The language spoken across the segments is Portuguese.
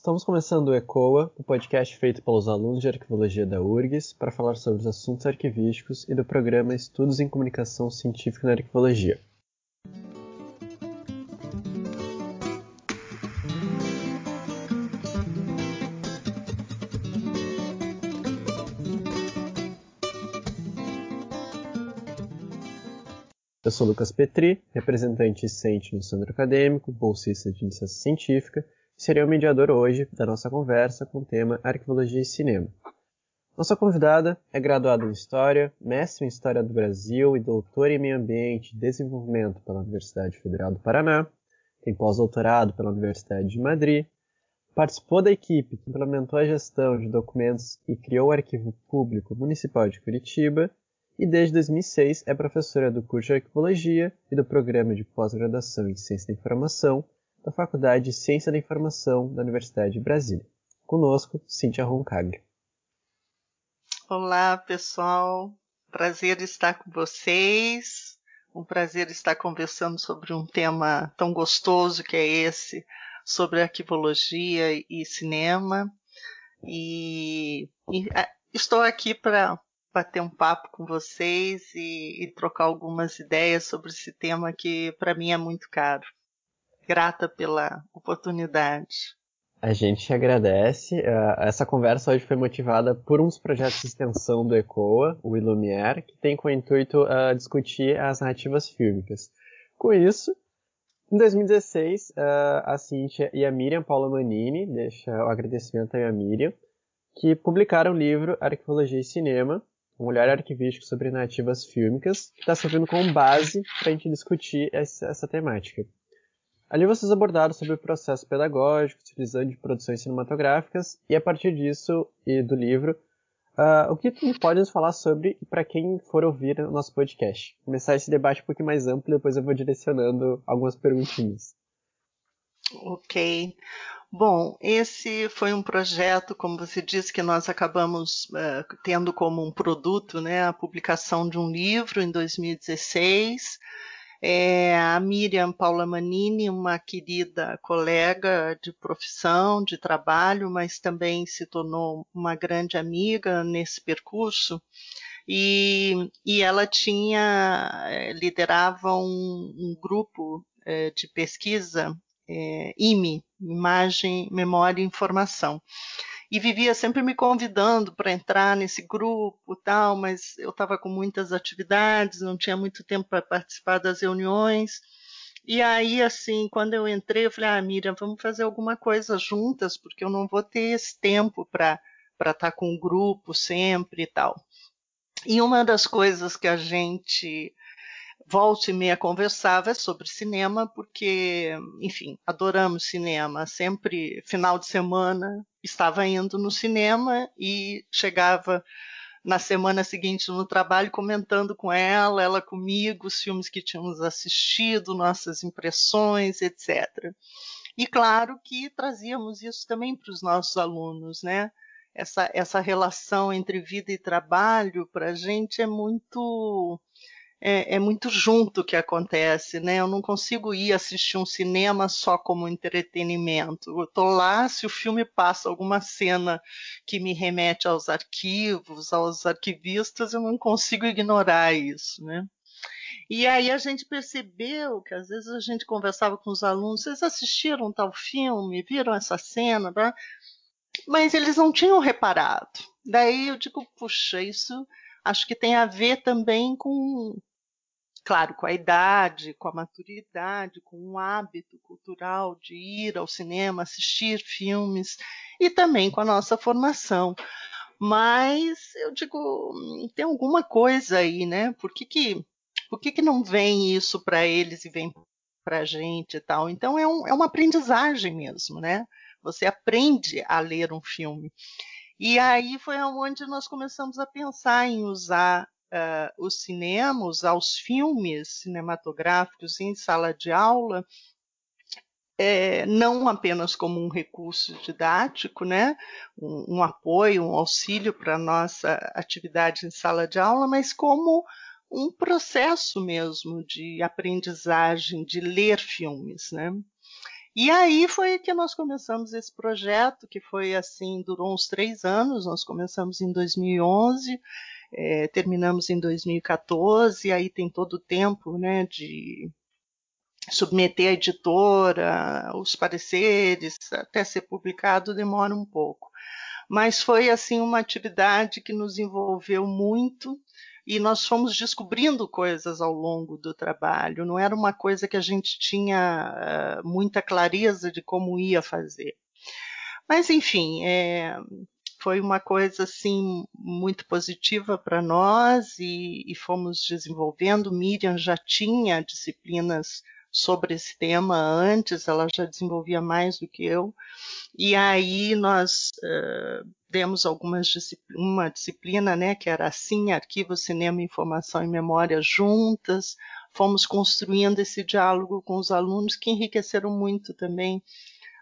Estamos começando o ECOA, o podcast feito pelos alunos de arquivologia da URGS para falar sobre os assuntos arquivísticos e do programa Estudos em Comunicação Científica na Arquivologia. Eu sou Lucas Petri, representante docente no Centro Acadêmico, bolsista de iniciação científica serei o mediador hoje da nossa conversa com o tema Arquivologia e Cinema. Nossa convidada é graduada em História, mestre em História do Brasil e doutora em Meio Ambiente e Desenvolvimento pela Universidade Federal do Paraná, tem pós-doutorado pela Universidade de Madrid, participou da equipe que implementou a gestão de documentos e criou o Arquivo Público Municipal de Curitiba e desde 2006 é professora do curso de Arquivologia e do programa de pós-graduação em Ciência da Informação da Faculdade de Ciência da Informação da Universidade de Brasília. Conosco, Cíntia Roncaglia. Olá, pessoal. Prazer estar com vocês. Um prazer estar conversando sobre um tema tão gostoso que é esse, sobre arquivologia e cinema. E, e estou aqui para bater um papo com vocês e, e trocar algumas ideias sobre esse tema que para mim é muito caro grata pela oportunidade. A gente agradece. Uh, essa conversa hoje foi motivada por dos projetos de extensão do ECOA, o Ilumier, que tem como intuito uh, discutir as narrativas fílmicas. Com isso, em 2016, uh, a Cíntia e a Miriam Paula Manini, deixa o agradecimento a Miriam, que publicaram o livro Arquivologia e Cinema, um olhar arquivístico sobre narrativas fílmicas, que está servindo como base para a gente discutir essa, essa temática. Ali vocês abordaram sobre o processo pedagógico, utilizando de produções cinematográficas, e a partir disso e do livro, uh, o que tu falar sobre para quem for ouvir o nosso podcast? Começar esse debate um pouquinho mais amplo, depois eu vou direcionando algumas perguntinhas. Ok. Bom, esse foi um projeto, como você disse, que nós acabamos uh, tendo como um produto, né, a publicação de um livro em 2016 é, a Miriam Paula Manini, uma querida colega de profissão, de trabalho, mas também se tornou uma grande amiga nesse percurso. E, e ela tinha, eh, liderava um, um grupo é, de pesquisa, é, IME, Imagem, Memória e Informação e vivia sempre me convidando para entrar nesse grupo tal, mas eu estava com muitas atividades, não tinha muito tempo para participar das reuniões. E aí, assim, quando eu entrei, eu falei, ah, Miriam, vamos fazer alguma coisa juntas, porque eu não vou ter esse tempo para estar tá com o grupo sempre e tal. E uma das coisas que a gente volta e meia conversava sobre cinema, porque, enfim, adoramos cinema. Sempre, final de semana, estava indo no cinema e chegava na semana seguinte no trabalho comentando com ela, ela comigo, os filmes que tínhamos assistido, nossas impressões, etc. E claro que trazíamos isso também para os nossos alunos, né? Essa, essa relação entre vida e trabalho, para a gente, é muito é, é, muito junto que acontece, né? Eu não consigo ir assistir um cinema só como entretenimento. Eu tô lá, se o filme passa alguma cena que me remete aos arquivos, aos arquivistas, eu não consigo ignorar isso, né? E aí a gente percebeu que às vezes a gente conversava com os alunos, vocês assistiram tal filme, viram essa cena, tá? mas eles não tinham reparado. Daí eu digo, puxa, isso acho que tem a ver também com claro, com a idade, com a maturidade, com o hábito cultural de ir ao cinema, assistir filmes e também com a nossa formação. Mas eu digo, tem alguma coisa aí, né? Por que, que, por que, que não vem isso para eles e vem para a gente e tal? Então é, um, é uma aprendizagem mesmo, né? Você aprende a ler um filme. E aí foi onde nós começamos a pensar em usar uh, os cinemas, aos filmes cinematográficos em sala de aula, é, não apenas como um recurso didático, né, um, um apoio, um auxílio para a nossa atividade em sala de aula, mas como um processo mesmo de aprendizagem, de ler filmes. Né? E aí foi que nós começamos esse projeto, que foi assim, durou uns três anos, nós começamos em 2011, é, terminamos em 2014, aí tem todo o tempo né, de submeter a editora, os pareceres, até ser publicado demora um pouco. Mas foi assim uma atividade que nos envolveu muito e nós fomos descobrindo coisas ao longo do trabalho. Não era uma coisa que a gente tinha uh, muita clareza de como ia fazer. Mas enfim, é, foi uma coisa assim muito positiva para nós e, e, fomos desenvolvendo. Miriam já tinha disciplinas sobre esse tema antes, ela já desenvolvia mais do que eu. E aí nós uh, demos algumas disciplina, uma disciplina, né, que era assim, arquivo, cinema, informação e memória juntas. Fomos construindo esse diálogo com os alunos que enriqueceram muito também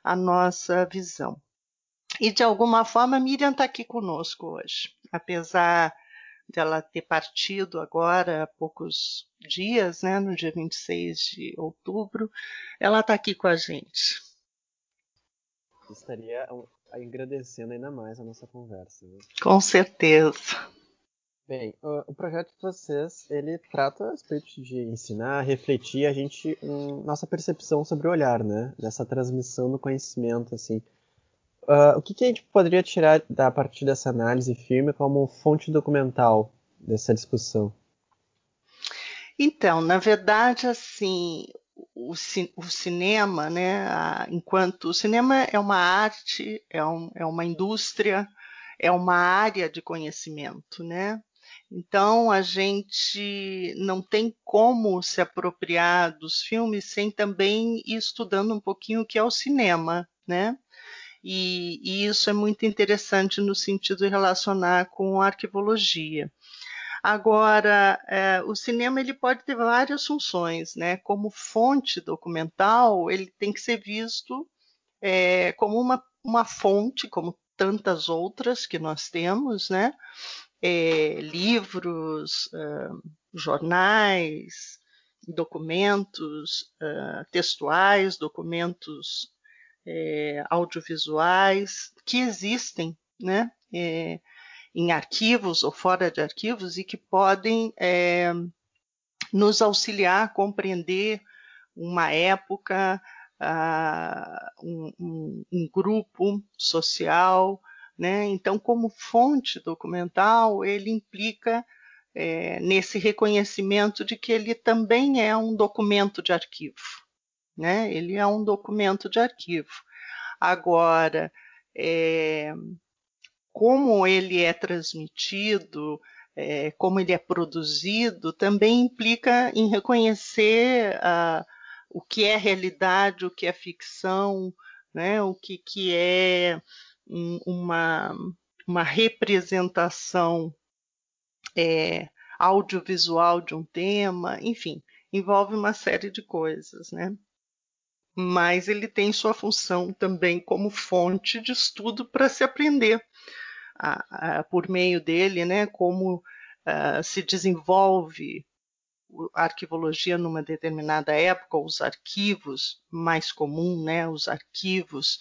a nossa visão. E de alguma forma a Miriam está aqui conosco hoje, apesar dela ter partido agora há poucos dias, né, no dia 26 de outubro, ela está aqui com a gente. Estaria agradecendo ainda mais a nossa conversa. Né? Com certeza. Bem, o, projeto de vocês, ele trata a respeito de ensinar, refletir a gente, nossa percepção sobre o olhar, né? Dessa transmissão do conhecimento, assim. Uh, o que, que, a gente poderia tirar da partir dessa análise filme como fonte documental dessa discussão? Então, na verdade, assim, o, o cinema, né, a, enquanto o cinema é uma arte, é, um, é uma indústria, é uma área de conhecimento, né? Então a gente não tem como se apropriar dos filmes sem também ir estudando um pouquinho o que é o cinema, né? E, e isso é muito interessante no sentido de relacionar com a arquivologia. Agora, é, o cinema ele pode ter várias funções, né? Como fonte documental, ele tem que ser visto é, como uma, uma fonte, como tantas outras que nós temos, né? É, livros, jornais, documentos textuais, documentos é, audiovisuais que existem, né, é, em arquivos ou fora de arquivos e que podem é, nos auxiliar a compreender uma época, uh, um, um, um, grupo social, né? Então, como fonte documental, ele implica é, nesse reconhecimento de que ele também é um documento de arquivo, né? Ele é um documento de arquivo. Agora, é, como ele é transmitido, é, como ele é produzido, também implica em reconhecer uh, o que é realidade, o que é ficção, né? o que, que é um, uma, uma representação é, audiovisual de um tema, enfim, envolve uma série de coisas, né? Mas ele tem sua função também como fonte de estudo para se aprender por meio dele, né? Como uh, se desenvolve a arquivologia numa determinada época, os arquivos mais comum, né? Os arquivos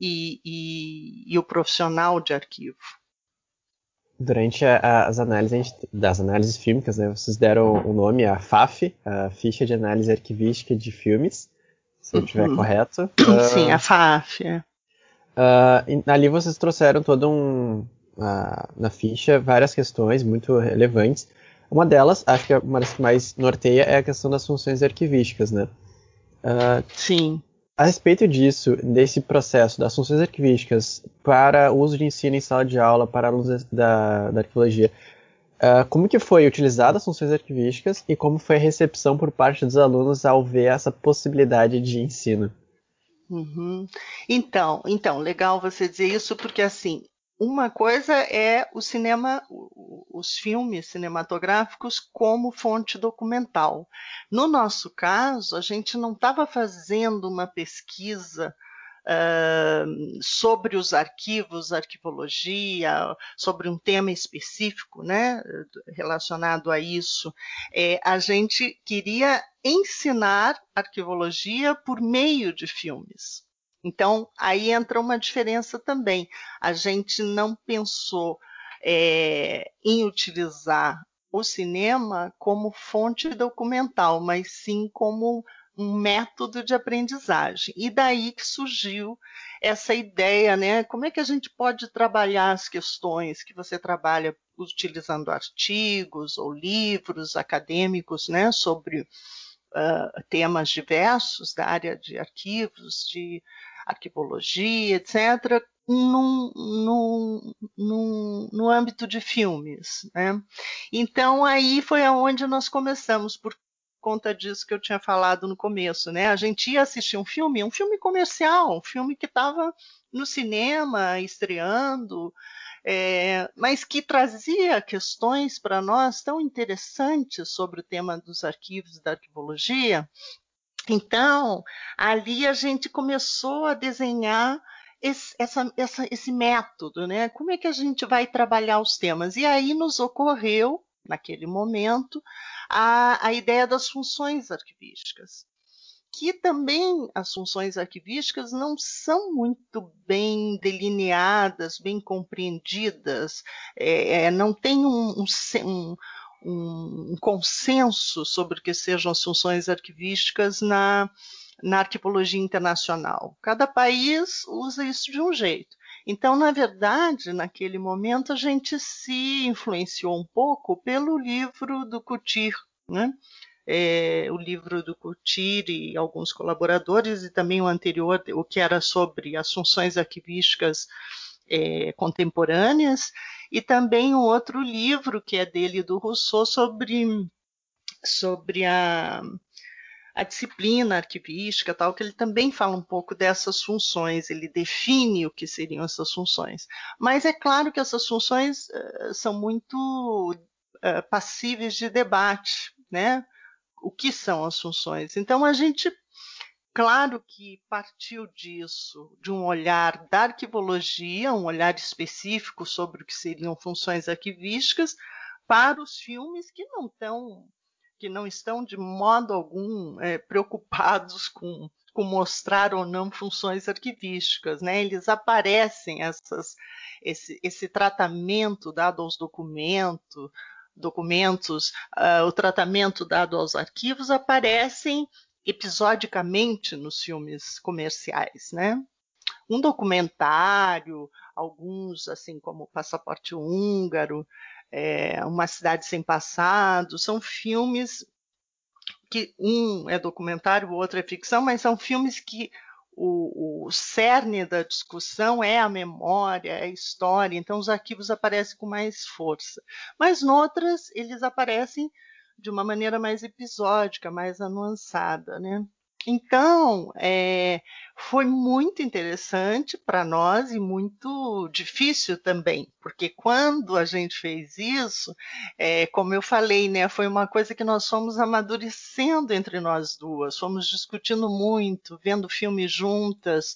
e, e, e o profissional de arquivo durante as análises das análises fílmicas, né, vocês deram o nome a FAF, a ficha de análise arquivística de filmes, se eu estiver uhum. correto. Sim, uh, a FAF. É. Uh, ali vocês trouxeram todo um uh, na ficha várias questões muito relevantes. Uma delas, acho que é uma das que mais norteia é a questão das funções arquivísticas, né? Sim. A respeito disso, desse processo das funções arquivísticas para uso de ensino em sala de aula para alunos da, da arqueologia, uh, como que foi utilizada as funções arquivísticas e como foi a recepção por parte dos alunos ao ver essa possibilidade de ensino? Uhum. Então, então, legal você dizer isso, porque assim, uma coisa é o cinema, os filmes cinematográficos como fonte documental. No nosso caso, a gente não estava fazendo uma pesquisa sobre os arquivos, arquivologia, sobre um tema específico, né, relacionado a isso. É, a gente queria ensinar arquivologia por meio de filmes. Então, aí entra uma diferença também. A gente não pensou é, em utilizar o cinema como fonte documental, mas sim como um método de aprendizagem. E daí que surgiu essa ideia, né? Como é que a gente pode trabalhar as questões que você trabalha utilizando artigos ou livros acadêmicos, né, sobre uh, temas diversos da área de arquivos, de arquivologia, etc., num, num, num, no âmbito de filmes. Né? Então, aí foi aonde nós começamos, por conta disso que eu tinha falado no começo. Né? A gente ia assistir um filme, um filme comercial, um filme que estava no cinema, estreando, é, mas que trazia questões para nós tão interessantes sobre o tema dos arquivos da arquivologia. Então, ali a gente começou a desenhar esse, essa, essa, esse método, né? Como é que a gente vai trabalhar os temas? E aí nos ocorreu, naquele momento, a, a ideia das funções arquivísticas. Que também as funções arquivísticas não são muito bem delineadas, bem compreendidas, é, é não tem um, um, um, um consenso sobre o que sejam as funções arquivísticas na, na arquivologia internacional. Cada país usa isso de um jeito. Então, na verdade, naquele momento, a gente se influenciou um pouco pelo livro do Coutir, né? É, o livro do Coutir e alguns colaboradores, e também o anterior, o que era sobre as funções arquivísticas é, contemporâneas, e também um outro livro que é dele do Rousseau sobre, sobre a a disciplina arquivística, tal, que ele também fala um pouco dessas funções, ele define o que seriam essas funções. Mas é claro que essas funções uh, são muito uh, passíveis de debate, né? O que são as funções? Então a gente, claro que partiu disso, de um olhar da arquivologia, um olhar específico sobre o que seriam funções arquivísticas, para os filmes que não estão que não estão de modo algum é, preocupados com, com mostrar ou não funções arquivísticas, né? Eles aparecem essas, esse, esse tratamento dado aos documentos, documentos, uh, o tratamento dado aos arquivos aparecem episodicamente nos filmes comerciais, né? Um documentário, alguns assim como Passaporte Húngaro, é, Uma Cidade Sem Passado, são filmes que um é documentário, o outro é ficção, mas são filmes que o, o cerne da discussão é a memória, é a história, então os arquivos aparecem com mais força. Mas noutras, eles aparecem de uma maneira mais episódica, mais anuançada, né? Então, é, foi muito interessante para nós e muito difícil também, porque quando a gente fez isso, é, como eu falei, né, foi uma coisa que nós fomos amadurecendo entre nós duas, fomos discutindo muito, vendo filme juntas,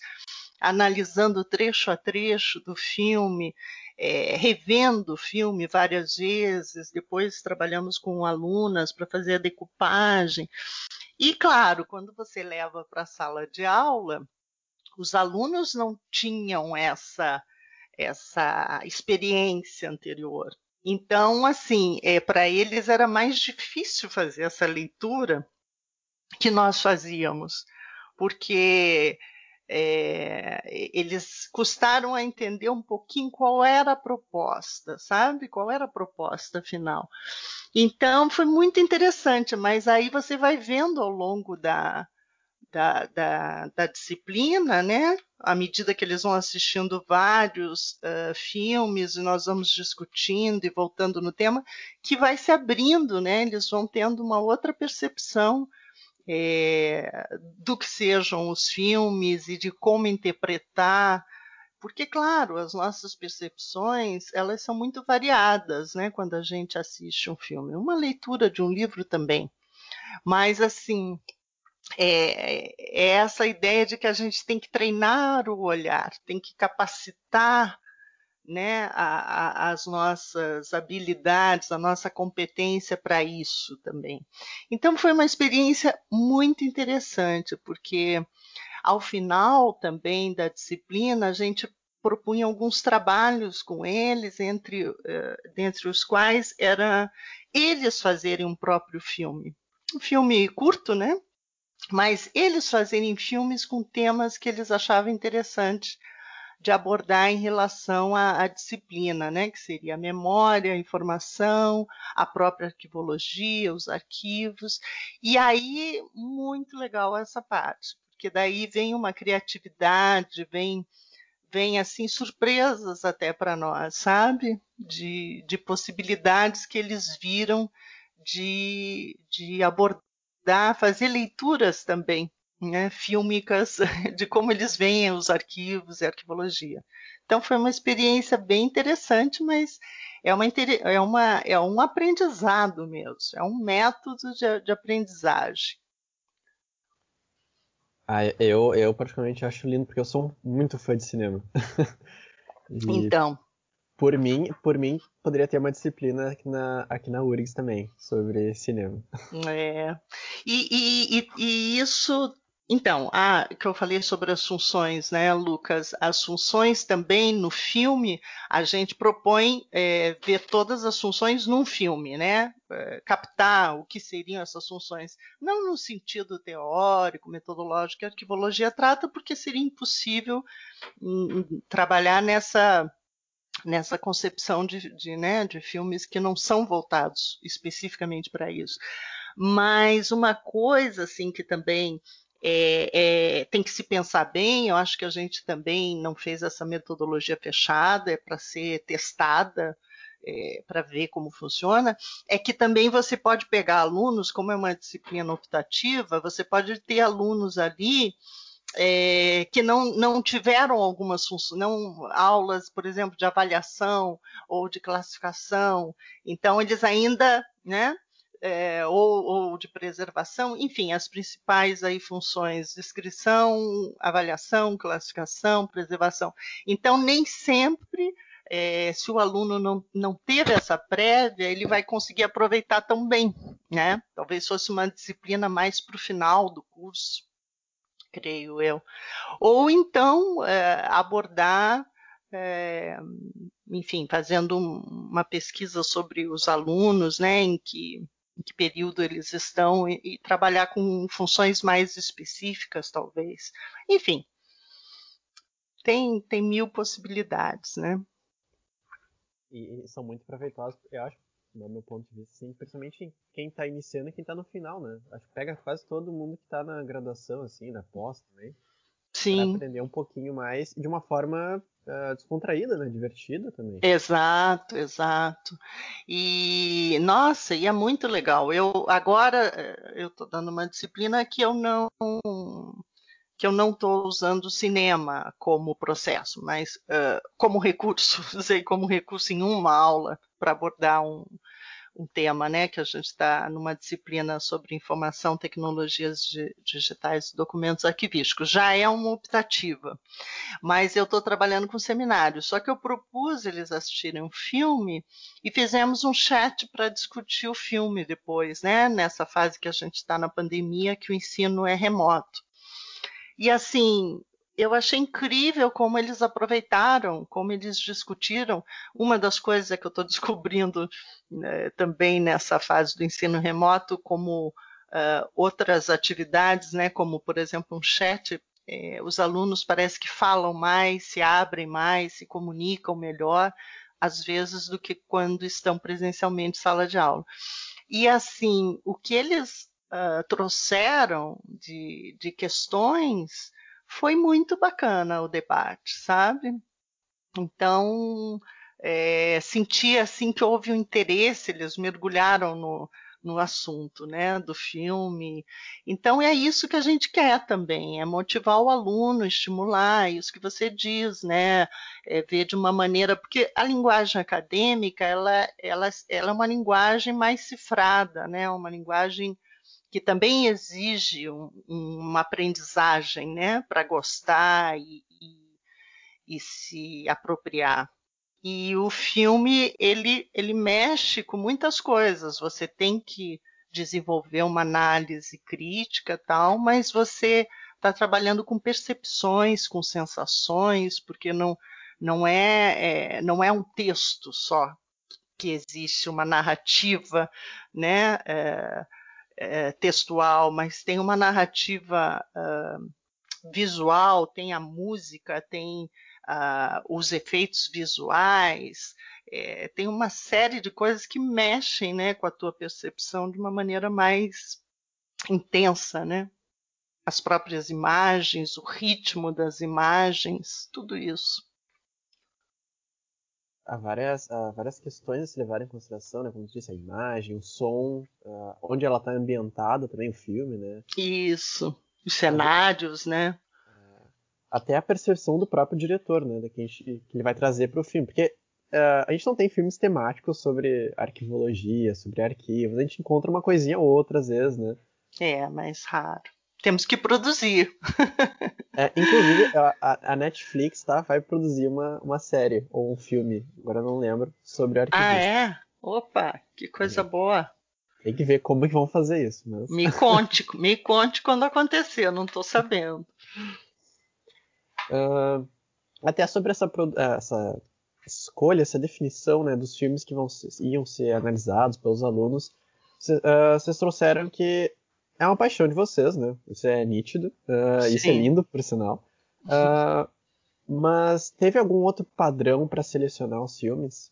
analisando trecho a trecho do filme, é, revendo o filme várias vezes, depois trabalhamos com alunas para fazer a decupagem. E, claro, quando você leva para a sala de aula, os alunos não tinham essa, essa experiência anterior. Então, assim, é, para eles era mais difícil fazer essa leitura que nós fazíamos, porque é, eles custaram a entender um pouquinho qual era a proposta, sabe? Qual era a proposta final. Então foi muito interessante, mas aí você vai vendo ao longo da, da, da, da disciplina, né? À medida que eles vão assistindo vários uh, filmes e nós vamos discutindo e voltando no tema, que vai se abrindo, né? Eles vão tendo uma outra percepção é, do que sejam os filmes e de como interpretar, porque claro, as nossas percepções elas são muito variadas, né? Quando a gente assiste um filme, uma leitura de um livro também, mas assim é, é essa ideia de que a gente tem que treinar o olhar, tem que capacitar né, a, a, as nossas habilidades, a nossa competência para isso também. Então foi uma experiência muito interessante, porque ao final também da disciplina a gente propunha alguns trabalhos com eles, entre, uh, dentre os quais era eles fazerem um próprio filme. Um filme curto, né? Mas eles fazerem filmes com temas que eles achavam interessantes de abordar em relação à, à, disciplina, né, que seria a memória, a informação, a própria arquivologia, os arquivos. E aí, muito legal essa parte, porque daí vem uma criatividade, vem, vem assim, surpresas até para nós, sabe? De, de possibilidades que eles viram de, de abordar, fazer leituras também né, fílmicas de como eles veem os arquivos e a arquivologia. Então foi uma experiência bem interessante, mas é, uma, é, uma, é um aprendizado mesmo, é um método de, de aprendizagem. Ah, eu, eu particularmente acho lindo porque eu sou muito fã de cinema. então. Por mim, por mim, poderia ter uma disciplina aqui na, aqui na URGS também, sobre cinema. É. E, e, e, e isso então, a que eu falei sobre as funções, né, Lucas? As funções também no filme, a gente propõe é, ver todas as funções num filme, né? É, captar o que seriam essas funções. Não no sentido teórico, metodológico que a arquivologia trata, porque seria impossível um, trabalhar nessa nessa concepção de, de, né, de filmes que não são voltados especificamente para isso. Mas uma coisa assim que também é, é, tem que se pensar bem. Eu acho que a gente também não fez essa metodologia fechada, é para ser testada. É, para ver como funciona, é que também você pode pegar alunos, como é uma disciplina optativa, você pode ter alunos ali é, que não, não tiveram algumas funções, não aulas, por exemplo, de avaliação ou de classificação, então eles ainda, né, é, ou, ou, de preservação, enfim, as principais aí funções, descrição, avaliação, classificação, preservação. Então, nem sempre, é, se o aluno não, não teve essa prévia, ele vai conseguir aproveitar tão bem, né? Talvez fosse uma disciplina mais para o final do curso, creio eu. Ou então é, abordar é, enfim, fazendo uma pesquisa sobre os alunos, né, em que em que período eles estão e, e trabalhar com funções mais específicas, talvez. Enfim, tem, tem mil possibilidades, né? E, e são muito proveitosas, eu acho, do meu ponto de vista, sim, principalmente quem está iniciando e quem está no final, né? Acho que pega quase todo mundo que está na graduação, assim, na pós também. Sim. Pra aprender um pouquinho mais de uma forma descontraída, né? Divertida também. Exato, exato. E nossa, e é muito legal. Eu agora eh, eu estou dando uma disciplina que eu não que eu não estou usando cinema como processo, mas uh, como recurso, usei como recurso em uma aula para abordar um, um tema, né, que a gente está numa disciplina sobre informação, tecnologias digitais e documentos arquivísticos. Já é uma optativa, mas eu estou trabalhando com seminário. Só que eu propus eles assistirem um filme e fizemos um chat para discutir o filme depois, né, nessa fase que a gente está na pandemia, que o ensino é remoto. E assim, eu achei incrível como eles aproveitaram, como eles discutiram. Uma das coisas é que eu estou descobrindo né, também nessa fase do ensino remoto, como uh, outras atividades, né, como por exemplo um chat, eh, os alunos parece que falam mais, se abrem mais, se comunicam melhor, às vezes, do que quando estão presencialmente em sala de aula. E assim, o que eles uh, trouxeram de, de questões foi muito bacana o debate, sabe? Então, é, senti assim que houve um interesse, eles mergulharam no, no assunto, né, do filme. Então é isso que a gente quer também, é motivar o aluno, estimular, isso que você diz, né, é ver de uma maneira, porque a linguagem acadêmica, ela, ela, ela é uma linguagem mais cifrada, né, uma linguagem que também exige um, uma aprendizagem, né, para gostar e, e, e, se apropriar. E o filme ele ele mexe com muitas coisas. Você tem que desenvolver uma análise crítica, tal, mas você está trabalhando com percepções, com sensações, porque não não é, é não é um texto só que existe uma narrativa, né? É, é, textual, mas tem uma narrativa uh, visual, tem a música, tem uh, os efeitos visuais, é, tem uma série de coisas que mexem né, com a tua percepção de uma maneira mais intensa, né? As próprias imagens, o ritmo das imagens, tudo isso há várias, várias questões a se levar em consideração, né? Como disse, a imagem, o som, onde ela está ambientada também, o filme, né? Isso. Os cenários, né? É, até a percepção do próprio diretor, né? Da que, gente, que ele vai trazer para o filme. Porque uh, a gente não tem filmes temáticos sobre arquivologia, sobre arquivos. A gente encontra uma coisinha ou outra às vezes, né? É, mais raro temos que produzir. É, inclusive, a, a, Netflix tá, vai produzir uma, uma série ou um filme, agora não lembro, sobre arquivista. Ah, é? Opa, que coisa é. boa. Tem que ver como que vão fazer isso. Mas... Me conte, me conte quando acontecer, eu não estou sabendo. Uh, até sobre essa, essa escolha, essa definição né, dos filmes que vão iam ser analisados pelos alunos, ah, vocês uh, trouxeram que é uma paixão de vocês, né? Isso é nítido. Uh, isso é lindo, por sinal. Uh, mas teve algum outro padrão para selecionar os filmes?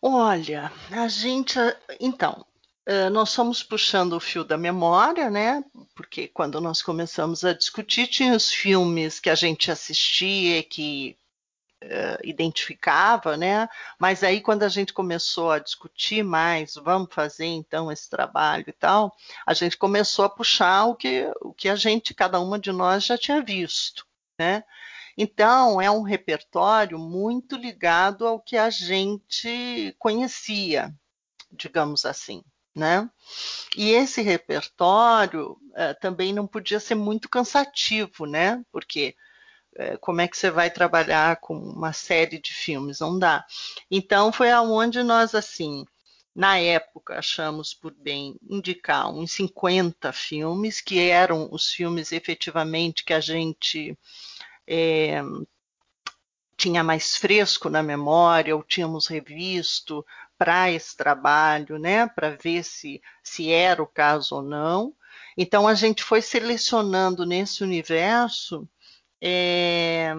Olha, a gente. Então, uh, nós fomos puxando o fio da memória, né? Porque quando nós começamos a discutir, tinha os filmes que a gente assistia, que identificava, né? Mas aí quando a gente começou a discutir mais, vamos fazer então esse trabalho e tal, a gente começou a puxar o que, o que a gente, cada uma de nós já tinha visto, né? Então, é um repertório muito ligado ao que a gente conhecia, digamos assim. Né? E esse repertório uh, também não podia ser muito cansativo, né? Porque como é que você vai trabalhar com uma série de filmes? Não dá. Então foi aonde nós assim, na época achamos por bem indicar uns 50 filmes que eram os filmes efetivamente que a gente é, tinha mais fresco na memória ou tínhamos revisto para esse trabalho, né, para ver se, se era o caso ou não. Então a gente foi selecionando nesse universo é,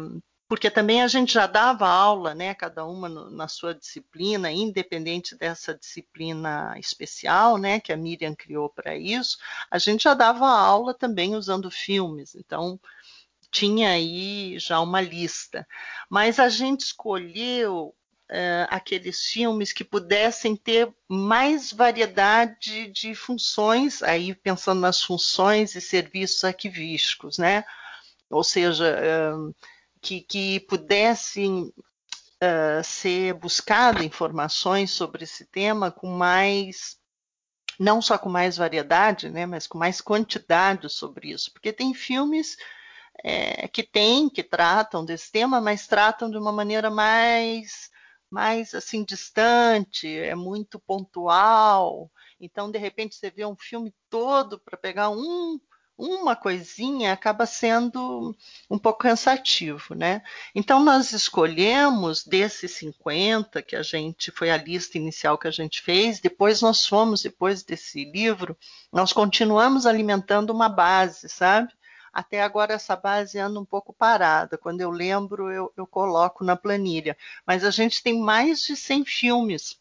porque também a gente já dava aula, né, cada uma no, na sua disciplina, independente dessa disciplina especial, né, que a Miriam criou para isso, a gente já dava aula também usando filmes, então tinha aí já uma lista. Mas a gente escolheu Uh, aqueles filmes que pudessem ter mais variedade de funções, aí pensando nas funções e serviços arquivísticos, né? Ou seja, que, que pudessem uh, ser buscado informações sobre esse tema com mais não só com mais variedade, né, mas com mais quantidade sobre isso, porque tem filmes é, que tem, que tratam desse tema, mas tratam de uma maneira mais, mais assim distante, é muito pontual. Então, de repente, você vê um filme todo para pegar um uma coisinha acaba sendo um pouco cansativo, né? Então nós escolhemos desses 50 que a gente foi a lista inicial que a gente fez, depois nós fomos depois desse livro, nós continuamos alimentando uma base, sabe? Até agora essa base anda um pouco parada. Quando eu lembro, eu, eu coloco na planilha. Mas a gente tem mais de 100 filmes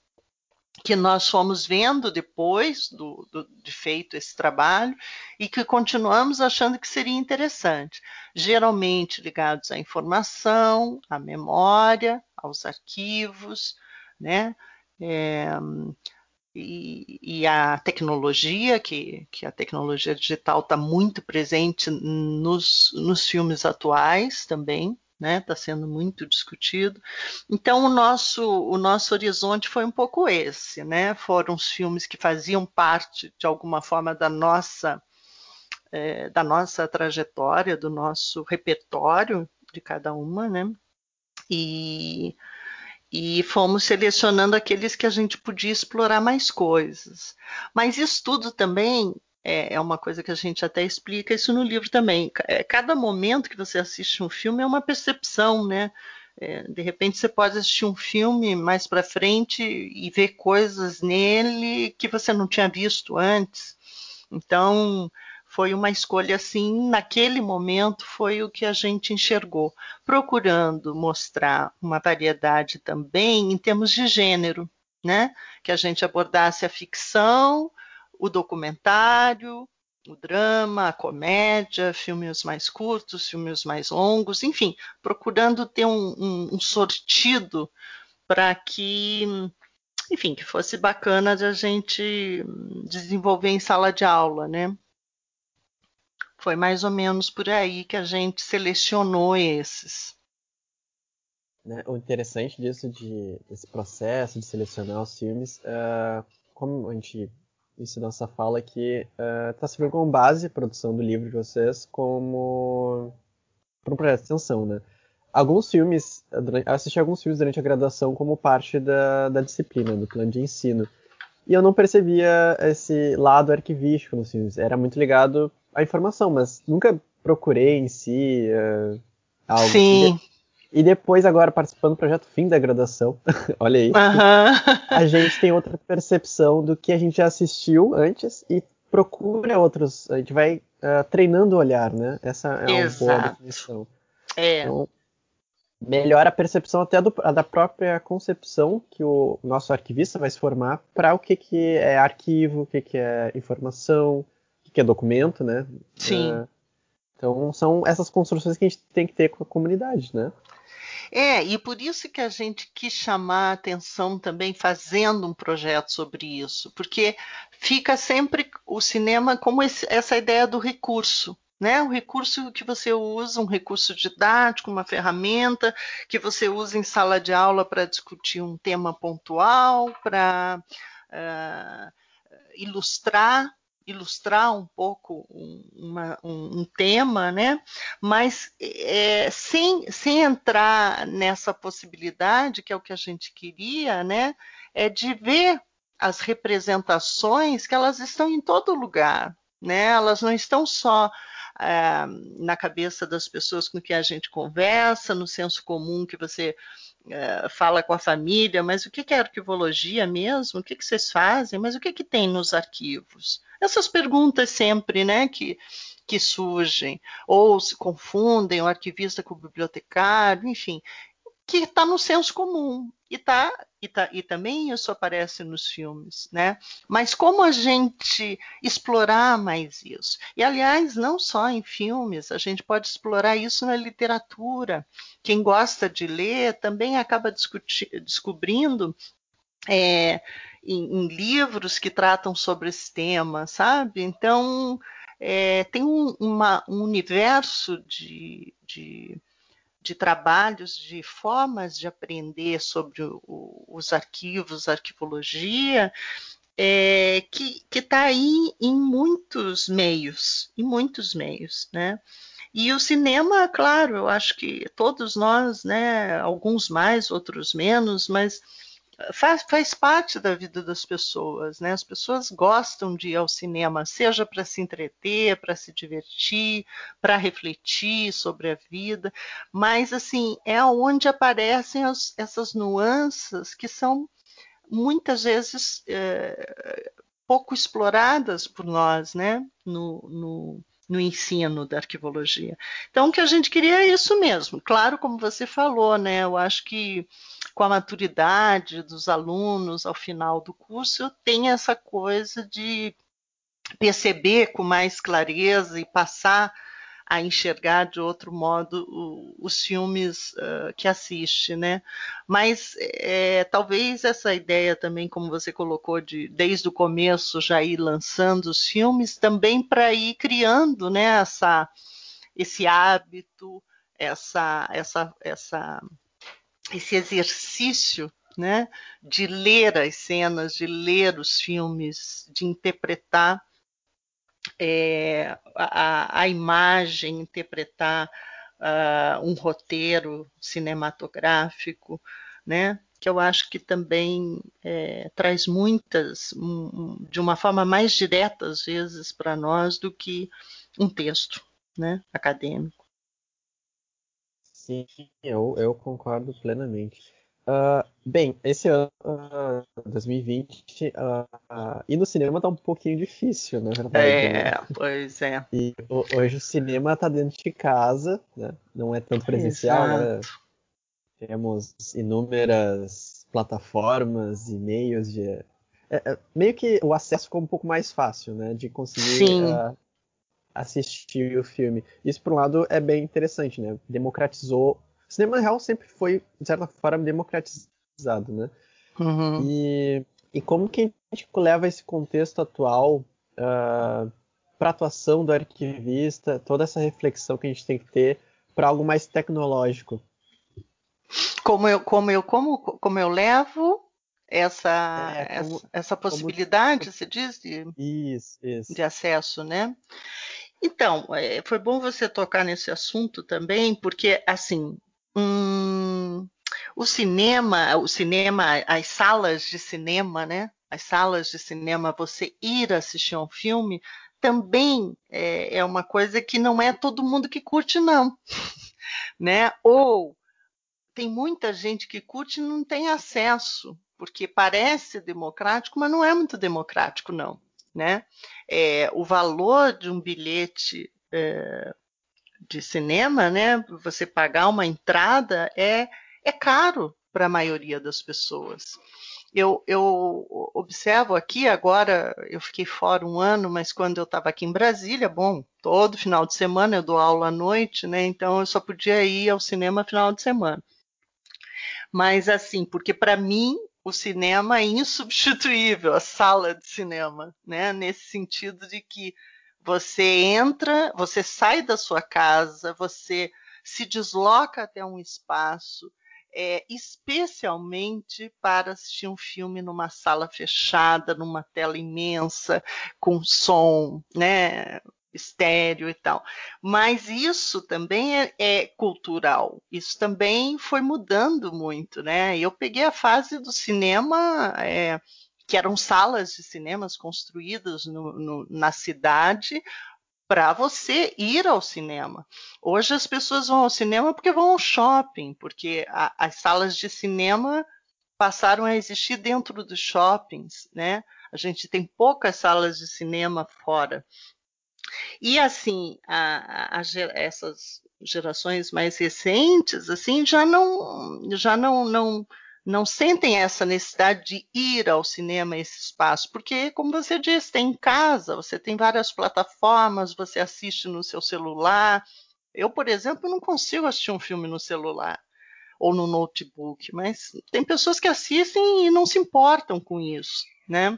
que nós fomos vendo depois do, do, de feito esse trabalho e que continuamos achando que seria interessante, geralmente ligados à informação, à memória, aos arquivos, né? É, e, e, a tecnologia, que, que a tecnologia digital está muito presente nos, nos filmes atuais também, né? Está sendo muito discutido. Então o nosso o nosso horizonte foi um pouco esse, né? Foram os filmes que faziam parte de alguma forma da nossa é, da nossa trajetória, do nosso repertório de cada uma, né? E e fomos selecionando aqueles que a gente podia explorar mais coisas. Mas isso tudo também é, é, uma coisa que a gente até explica isso no livro também. É, cada momento que você assiste um filme é uma percepção, né? É, de repente você pode assistir um filme mais para frente e ver coisas nele que você não tinha visto antes. Então foi uma escolha assim, naquele momento foi o que a gente enxergou, procurando mostrar uma variedade também em termos de gênero, né? Que a gente abordasse a ficção, o documentário, o drama, a comédia, filmes mais curtos, filmes mais longos, enfim, procurando ter um, um, um sortido para que, enfim, que fosse bacana de a gente desenvolver em sala de aula, né? Foi mais ou menos por aí que a gente selecionou esses. Né, o interessante disso, de, desse processo de selecionar os filmes, uh, como a gente isso nossa fala que está uh, servindo como base a produção do livro de vocês como para um projeto de extensão, né? Alguns filmes, eu assisti alguns filmes durante a graduação como parte da, da disciplina, do plano de ensino. E eu não percebia esse lado arquivístico nos filmes. Era muito ligado à informação, mas nunca procurei em si uh, algo. Sim. E depois, agora, participando do projeto Fim da Graduação, olha aí, a gente tem outra percepção do que a gente já assistiu antes e procura outros. A gente vai uh, treinando o olhar, né? Essa é uma Exato. boa definição. É. Então, melhora a percepção até do, a da própria concepção que o nosso arquivista vai se formar para o que, que é arquivo, o que, que é informação, o que, que é documento, né? Sim. Uh, então são essas construções que a gente tem que ter com a comunidade, né? É, e por isso que a gente quis chamar a atenção também fazendo um projeto sobre isso, porque fica sempre o cinema como esse, essa ideia do recurso. Né? O recurso que você usa, um recurso didático, uma ferramenta que você usa em sala de aula para discutir um tema pontual, para uh, ilustrar ilustrar um pouco um, uma, um, um, tema, né? Mas é, sem, sem entrar nessa possibilidade, que é o que a gente queria, né? É de ver as representações que elas estão em todo lugar, né? Elas não estão só é, na cabeça das pessoas com que a gente conversa, no senso comum que você é, fala com a família, mas o que é arquivologia mesmo? O que, que vocês fazem? Mas o que, que tem nos arquivos? Essas perguntas sempre, né, que, que surgem, ou se confundem o arquivista com o bibliotecário, enfim, que está no senso comum e tá, e tá e também isso aparece nos filmes, né? Mas como a gente explorar mais isso? E aliás, não só em filmes, a gente pode explorar isso na literatura. Quem gosta de ler também acaba descobrindo é, em, em, livros que tratam sobre esse tema, sabe? Então, é, tem um, uma, um universo de, de, de, trabalhos, de formas de aprender sobre o, os arquivos, arquivologia, é, que está aí em muitos meios, em muitos meios, né? E o cinema, claro, eu acho que todos nós, né, alguns mais, outros menos, mas faz, faz parte da vida das pessoas, né? As pessoas gostam de ir ao cinema, seja para se entreter, para se divertir, para refletir sobre a vida, mas assim é onde aparecem as, essas nuances que são muitas vezes é, pouco exploradas por nós, né? No, no, no ensino da arquivologia. Então, o que a gente queria é isso mesmo. Claro, como você falou, né? Eu acho que com a maturidade dos alunos ao final do curso, tem essa coisa de perceber com mais clareza e passar a enxergar de outro modo o, os filmes uh, que assiste, né? Mas é, talvez essa ideia também, como você colocou, de desde o começo já ir lançando os filmes, também para ir criando, né? Essa, esse hábito, essa, essa, essa, esse exercício né, de ler as cenas, de ler os filmes, de interpretar é, a, a, imagem, interpretar uh, um roteiro cinematográfico, né? que eu acho que também é, traz muitas, um, de uma forma mais direta, às vezes, para nós do que um texto né, acadêmico. Sim, eu, eu concordo plenamente. Uh, bem, esse ano, uh, 2020, uh, ir no cinema tá um pouquinho difícil, na verdade. É, né? pois é. E hoje o cinema tá dentro de casa, né? não é tanto presencial, né? Exato. né? Temos inúmeras plataformas e meios de. É, é, meio que o acesso ficou um pouco mais fácil, né? De conseguir uh, assistir o filme. Isso, por um lado, é bem interessante, né? Democratizou. O cinema real sempre foi, de certa forma, democratizado, né? Uhum. E, e como que a gente leva esse contexto atual uh, para a atuação do arquivista, toda essa reflexão que a gente tem que ter para algo mais tecnológico? como eu, como eu, como, como eu levo essa, é, como, essa, essa, possibilidade, como... se diz, de, isso, isso. de acesso, né? Então, é, foi bom você tocar nesse assunto também, porque, assim, hum, o cinema, o cinema, as salas de cinema, né? As salas de cinema, você ir assistir um filme, também é, é uma coisa que não é todo mundo que curte, não. né? Ou tem muita gente que curte e não tem acesso, porque parece democrático, mas não é muito democrático, não. Né? É, o valor de um bilhete é, de cinema, né, você pagar uma entrada, é, é caro para a maioria das pessoas. Eu, eu, observo aqui, agora eu fiquei fora um ano, mas quando eu estava aqui em Brasília, bom, todo final de semana eu dou aula à noite, né? Então eu só podia ir ao cinema final de semana. Mas assim, porque para mim o cinema é insubstituível, a sala de cinema, né? Nesse sentido de que você entra, você sai da sua casa, você se desloca até um espaço, é, especialmente para assistir um filme numa sala fechada, numa tela imensa, com som, né? estéreo e tal. Mas isso também é, é, cultural. Isso também foi mudando muito, né? Eu peguei a fase do cinema, é, que eram salas de cinemas construídas no, no, na cidade para você ir ao cinema. Hoje as pessoas vão ao cinema porque vão ao shopping, porque a, as salas de cinema passaram a existir dentro dos shoppings, né? A gente tem poucas salas de cinema fora. E assim, a, a, essas gerações mais recentes, assim, já não, já não, não, não sentem essa necessidade de ir ao cinema, esse espaço, porque, como você disse, tem em casa, você tem várias plataformas, você assiste no seu celular. Eu, por exemplo, não consigo assistir um filme no celular ou no notebook, mas tem pessoas que assistem e não se importam com isso, né?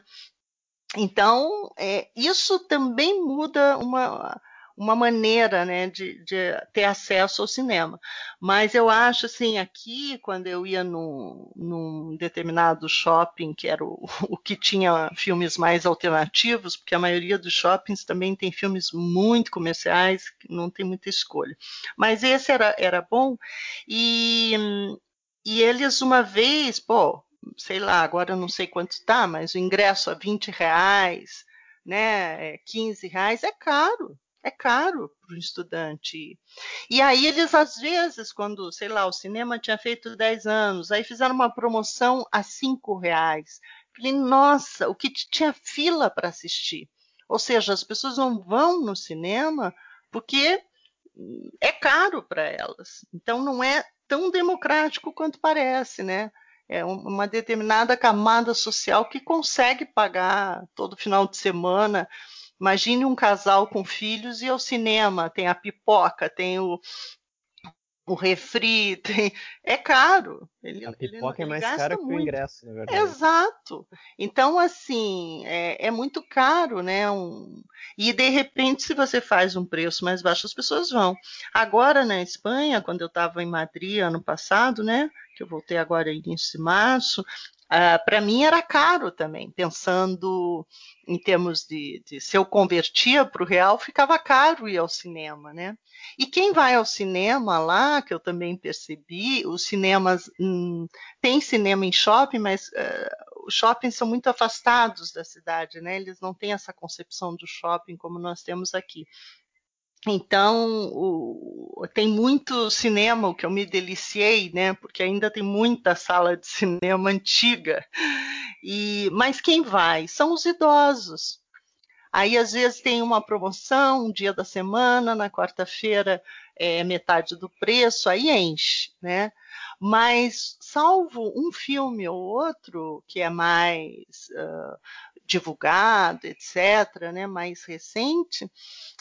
Então, é, isso também muda uma, uma maneira né, de, de, ter acesso ao cinema. Mas eu acho assim, aqui, quando eu ia num, num determinado shopping, que era o, o, que tinha filmes mais alternativos, porque a maioria dos shoppings também tem filmes muito comerciais, não tem muita escolha. Mas esse era, era bom, e, e eles uma vez, pô, sei lá, agora eu não sei quanto está, mas o ingresso a 20 reais, né, 15 reais é caro, é caro para o estudante. E aí eles, às vezes, quando, sei lá, o cinema tinha feito 10 anos, aí fizeram uma promoção a 5 reais. Falei, nossa, o que tinha fila para assistir. Ou seja, as pessoas não vão no cinema porque é caro para elas. Então não é tão democrático quanto parece, né? é uma determinada camada social que consegue pagar todo final de semana. Imagine um casal com filhos e ao cinema, tem a pipoca, tem o, o refri, tem... é caro. Ele, a pipoca ele, é mais cara que o ingresso, na verdade. Exato. Então, assim, é, é muito caro, né? Um... E de repente, se você faz um preço mais baixo, as pessoas vão. Agora, na Espanha, quando eu estava em Madrid ano passado, né? Que eu voltei agora início de março, Uh, ah, para mim era caro também, pensando em termos de, de se eu convertia para o real, ficava caro ir ao cinema, né? E quem vai ao cinema lá, que eu também percebi, os cinemas hum, tem cinema em shopping, mas uh, os shoppings são muito afastados da cidade, né? Eles não têm essa concepção do shopping como nós temos aqui. Então, o, tem muito cinema, o que eu me deliciei, né? Porque ainda tem muita sala de cinema antiga. E, mas quem vai? São os idosos. Aí, às vezes, tem uma promoção, um dia da semana, na quarta-feira é metade do preço, aí enche, né? Mas, salvo um filme ou outro que é mais uh, divulgado, etc., né, mais recente,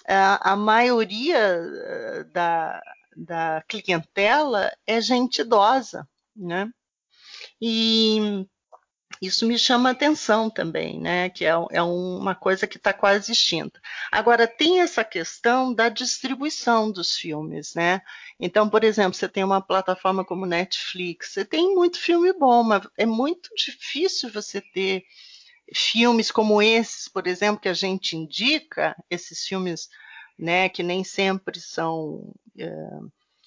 a, a maioria eh, da, da clientela é gente idosa, né? E isso me chama atenção também, né? Que é, é uma coisa que está quase extinta. Agora, tem essa questão da distribuição dos filmes, né? Então, por exemplo, você tem uma plataforma como Netflix, você tem muito filme bom, mas é muito difícil você ter filmes como esses, por exemplo, que a gente indica, esses filmes, né, que nem sempre são é,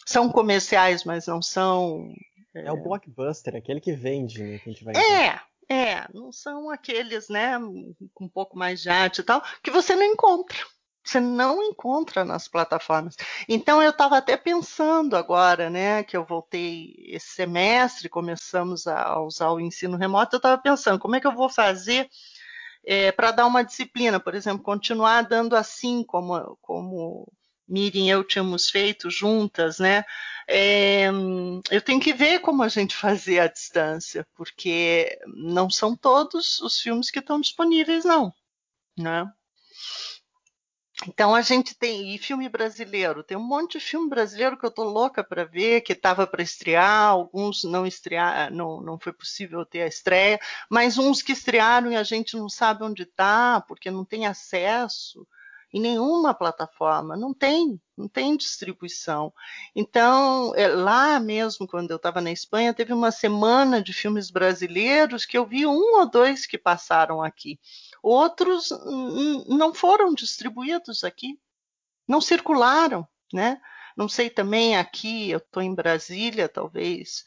são comerciais, mas não são é... é, o blockbuster, aquele que vende, né, que a gente vai. É, é, não são aqueles, né, com um pouco mais de arte e tal, que você não encontra você não encontra nas plataformas. Então eu estava até pensando agora, né, que eu voltei esse semestre, começamos a usar o ensino remoto, eu estava pensando como é que eu vou fazer é, para dar uma disciplina, por exemplo, continuar dando assim como como Miriam e eu tínhamos feito juntas, né? É, eu tenho que ver como a gente fazer à distância, porque não são todos os filmes que estão disponíveis, não, né? Então a gente tem e filme brasileiro, tem um monte de filme brasileiro que eu tô louca para ver, que estava para estrear, alguns não estrear, não, não foi possível ter a estreia, mas uns que estrearam e a gente não sabe onde está, porque não tem acesso em nenhuma plataforma, não tem, não tem distribuição. Então, é, lá mesmo, quando eu estava na Espanha, teve uma semana de filmes brasileiros que eu vi um ou dois que passaram aqui. Outros não foram distribuídos aqui, não circularam, né? Não sei também aqui, eu estou em Brasília, talvez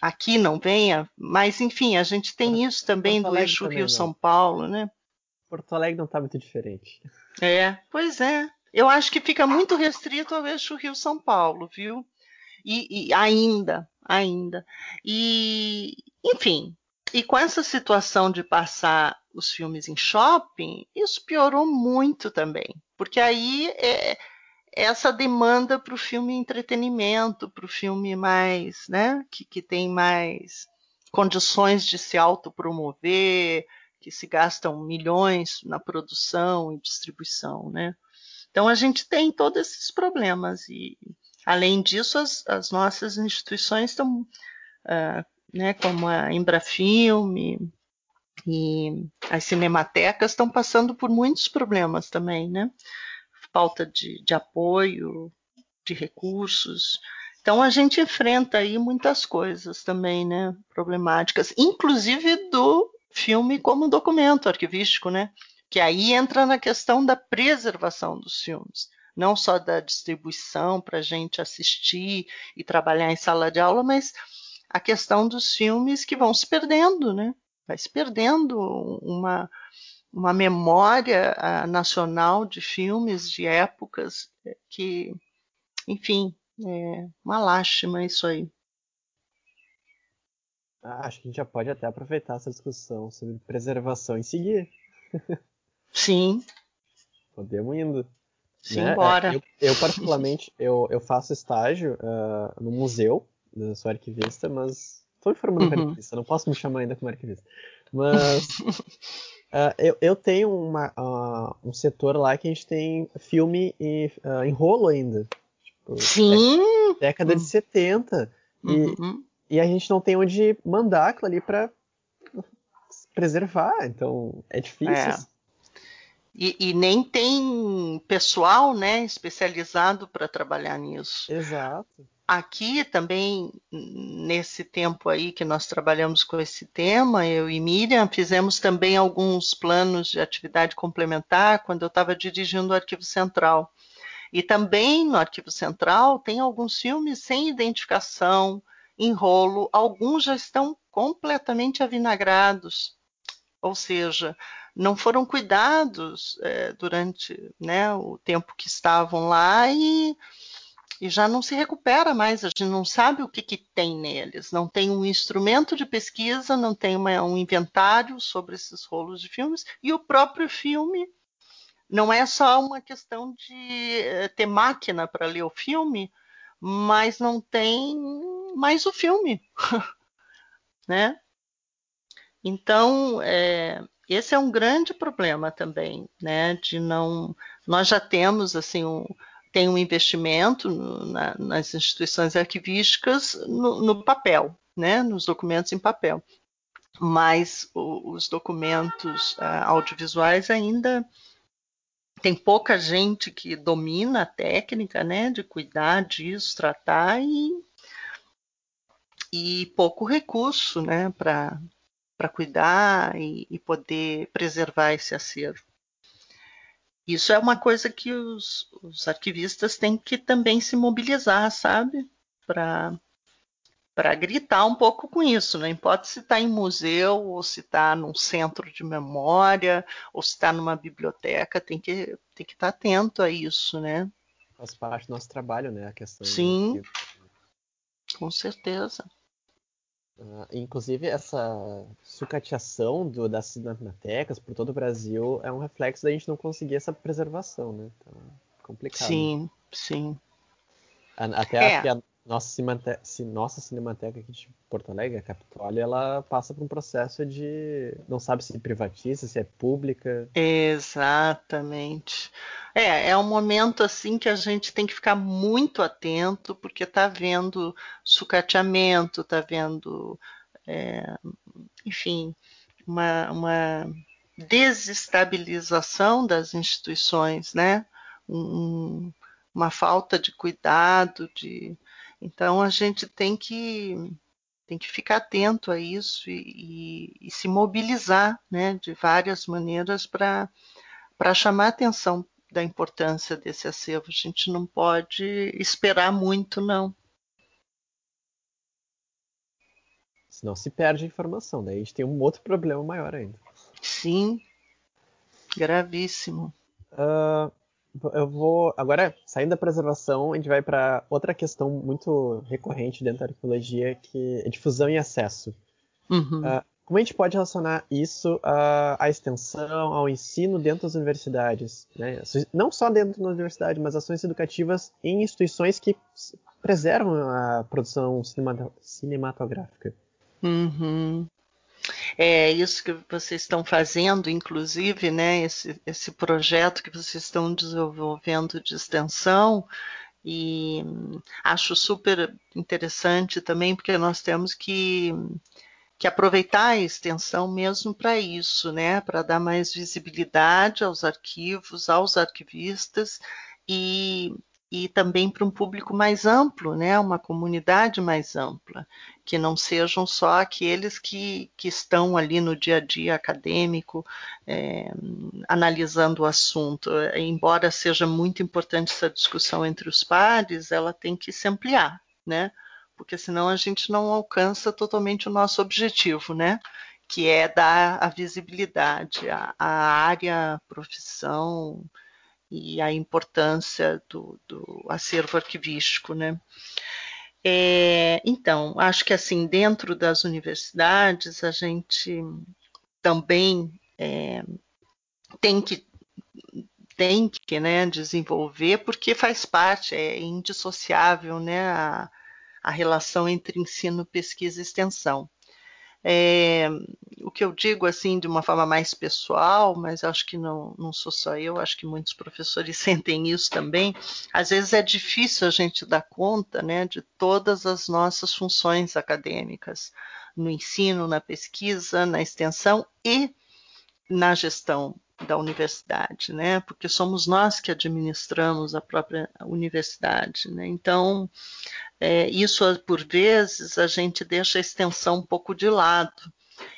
aqui não venha, mas enfim, a gente tem isso também do eixo Rio-São Paulo, né? Porto Alegre não está muito diferente. É, pois é. Eu acho que fica muito restrito ao eixo Rio-São Paulo, viu? E, e, ainda, ainda. E, enfim, e com essa situação de passar os filmes em shopping, isso piorou muito também, porque aí é essa demanda para o filme entretenimento, para o filme mais, né, que, que tem mais condições de se autopromover, que se gastam milhões na produção e distribuição, né? Então a gente tem todos esses problemas e, além disso, as, as nossas instituições estão uh, né, como a Embrafilme e as cinematecas estão passando por muitos problemas também, né? Falta de, de apoio, de recursos. Então a gente enfrenta aí muitas coisas também, né? Problemáticas, inclusive do filme como documento arquivístico, né? Que aí entra na questão da preservação dos filmes, não só da distribuição para a gente assistir e trabalhar em sala de aula, mas a questão dos filmes que vão se perdendo, né? Vai se perdendo uma, uma memória uh, nacional de filmes, de épocas, eh, que, enfim, é uma lástima isso aí. Ah, acho que a gente já pode até aproveitar essa discussão sobre preservação e seguir. Sim. Podemos indo. Sim, né? bora. É, eu, eu, particularmente, eu, eu faço estágio uh, no museu eu sou arquivista, mas estou me formando como uhum. arquivista, não posso me chamar ainda como arquivista. Mas uh, eu, eu, tenho uma, uh, um setor lá que a gente tem filme e uh, em rolo ainda. Tipo, Sim! década uhum. de 70. E, uhum. e a gente não tem onde mandar aquilo ali para preservar, então é difícil. É. E, e, nem tem pessoal né, especializado para trabalhar nisso. Exato. Aqui também, nesse tempo aí que nós trabalhamos com esse tema, eu e Miriam fizemos também alguns planos de atividade complementar quando eu estava dirigindo o Arquivo Central. E também no Arquivo Central tem alguns filmes sem identificação, enrolo, alguns já estão completamente avinagrados, ou seja, não foram cuidados é, durante né, o tempo que estavam lá e e já não se recupera mais, a gente não sabe o que, que tem neles, não tem um instrumento de pesquisa, não tem uma, um inventário sobre esses rolos de filmes, e o próprio filme não é só uma questão de eh, ter máquina para ler o filme, mas não tem mais o filme, né? Então, é, esse é um grande problema também, né? De não, nós já temos assim um, tem um investimento no, na, nas instituições arquivísticas no, no, papel, né, nos documentos em papel. Mas o, os documentos uh, audiovisuais ainda tem pouca gente que domina a técnica, né, de cuidar disso, tratar e, e pouco recurso, né, para para cuidar e, e poder preservar esse acervo. Isso é uma coisa que os, os arquivistas têm que também se mobilizar, sabe? Para para gritar um pouco com isso, não importa se está em museu ou se está num centro de memória ou se está numa biblioteca, tem que tem que estar tá atento a isso, né? Faz parte do nosso trabalho, né? A questão. Sim, com certeza. Uh, inclusive, essa sucateação do, das cinematecas por todo o Brasil é um reflexo da gente não conseguir essa preservação, né? Então, é complicado. Sim, sim. Até é. a nossa, cinemateca, nossa cinemateca aqui de Porto Alegre, a Capitólio, ela passa por um processo de. não sabe se privatiza, se é pública. Exatamente. É, é um momento assim que a gente tem que ficar muito atento, porque está vendo sucateamento, está vendo, é, enfim, uma, uma desestabilização das instituições, né? Um, uma falta de cuidado, de então a gente tem que tem que ficar atento a isso e, e, e se mobilizar, né, de várias maneiras para para chamar a atenção da importância desse acervo. A gente não pode esperar muito, não. Senão se perde a informação, daí a gente tem um outro problema maior ainda. Sim, gravíssimo. Uh, eu vou. Agora, saindo da preservação, a gente vai para outra questão muito recorrente dentro da arqueologia, que é difusão e acesso. Uhum. Uh, como a gente pode relacionar isso à, à, extensão, ao ensino dentro das universidades? Né? Não só dentro da universidade, mas ações educativas em instituições que preservam a produção cinematográfica. Uhum. É isso que vocês estão fazendo, inclusive, né? Esse, esse projeto que vocês estão desenvolvendo de extensão, e acho super interessante também, porque nós temos que que aproveitar a extensão mesmo para isso, né? Para dar mais visibilidade aos arquivos, aos arquivistas e, e também para um público mais amplo, né? Uma comunidade mais ampla, que não sejam só aqueles que, que estão ali no dia a dia acadêmico é, analisando o assunto. Embora seja muito importante essa discussão entre os pares, ela tem que se ampliar, né? porque senão a gente não alcança totalmente o nosso objetivo, né? Que é dar a visibilidade à, área, à profissão e a importância do, do acervo arquivístico, né? É, então, acho que assim, dentro das universidades, a gente também é, tem que tem que né, desenvolver, porque faz parte, é indissociável né, a, a relação entre ensino, pesquisa e extensão. É, o que eu digo assim de uma forma mais pessoal, mas acho que não, não sou só eu, acho que muitos professores sentem isso também. Às vezes é difícil a gente dar conta né, de todas as nossas funções acadêmicas, no ensino, na pesquisa, na extensão e na gestão da universidade, né? Porque somos nós que administramos a própria universidade, né? Então, é, isso por vezes a gente deixa a extensão um pouco de lado.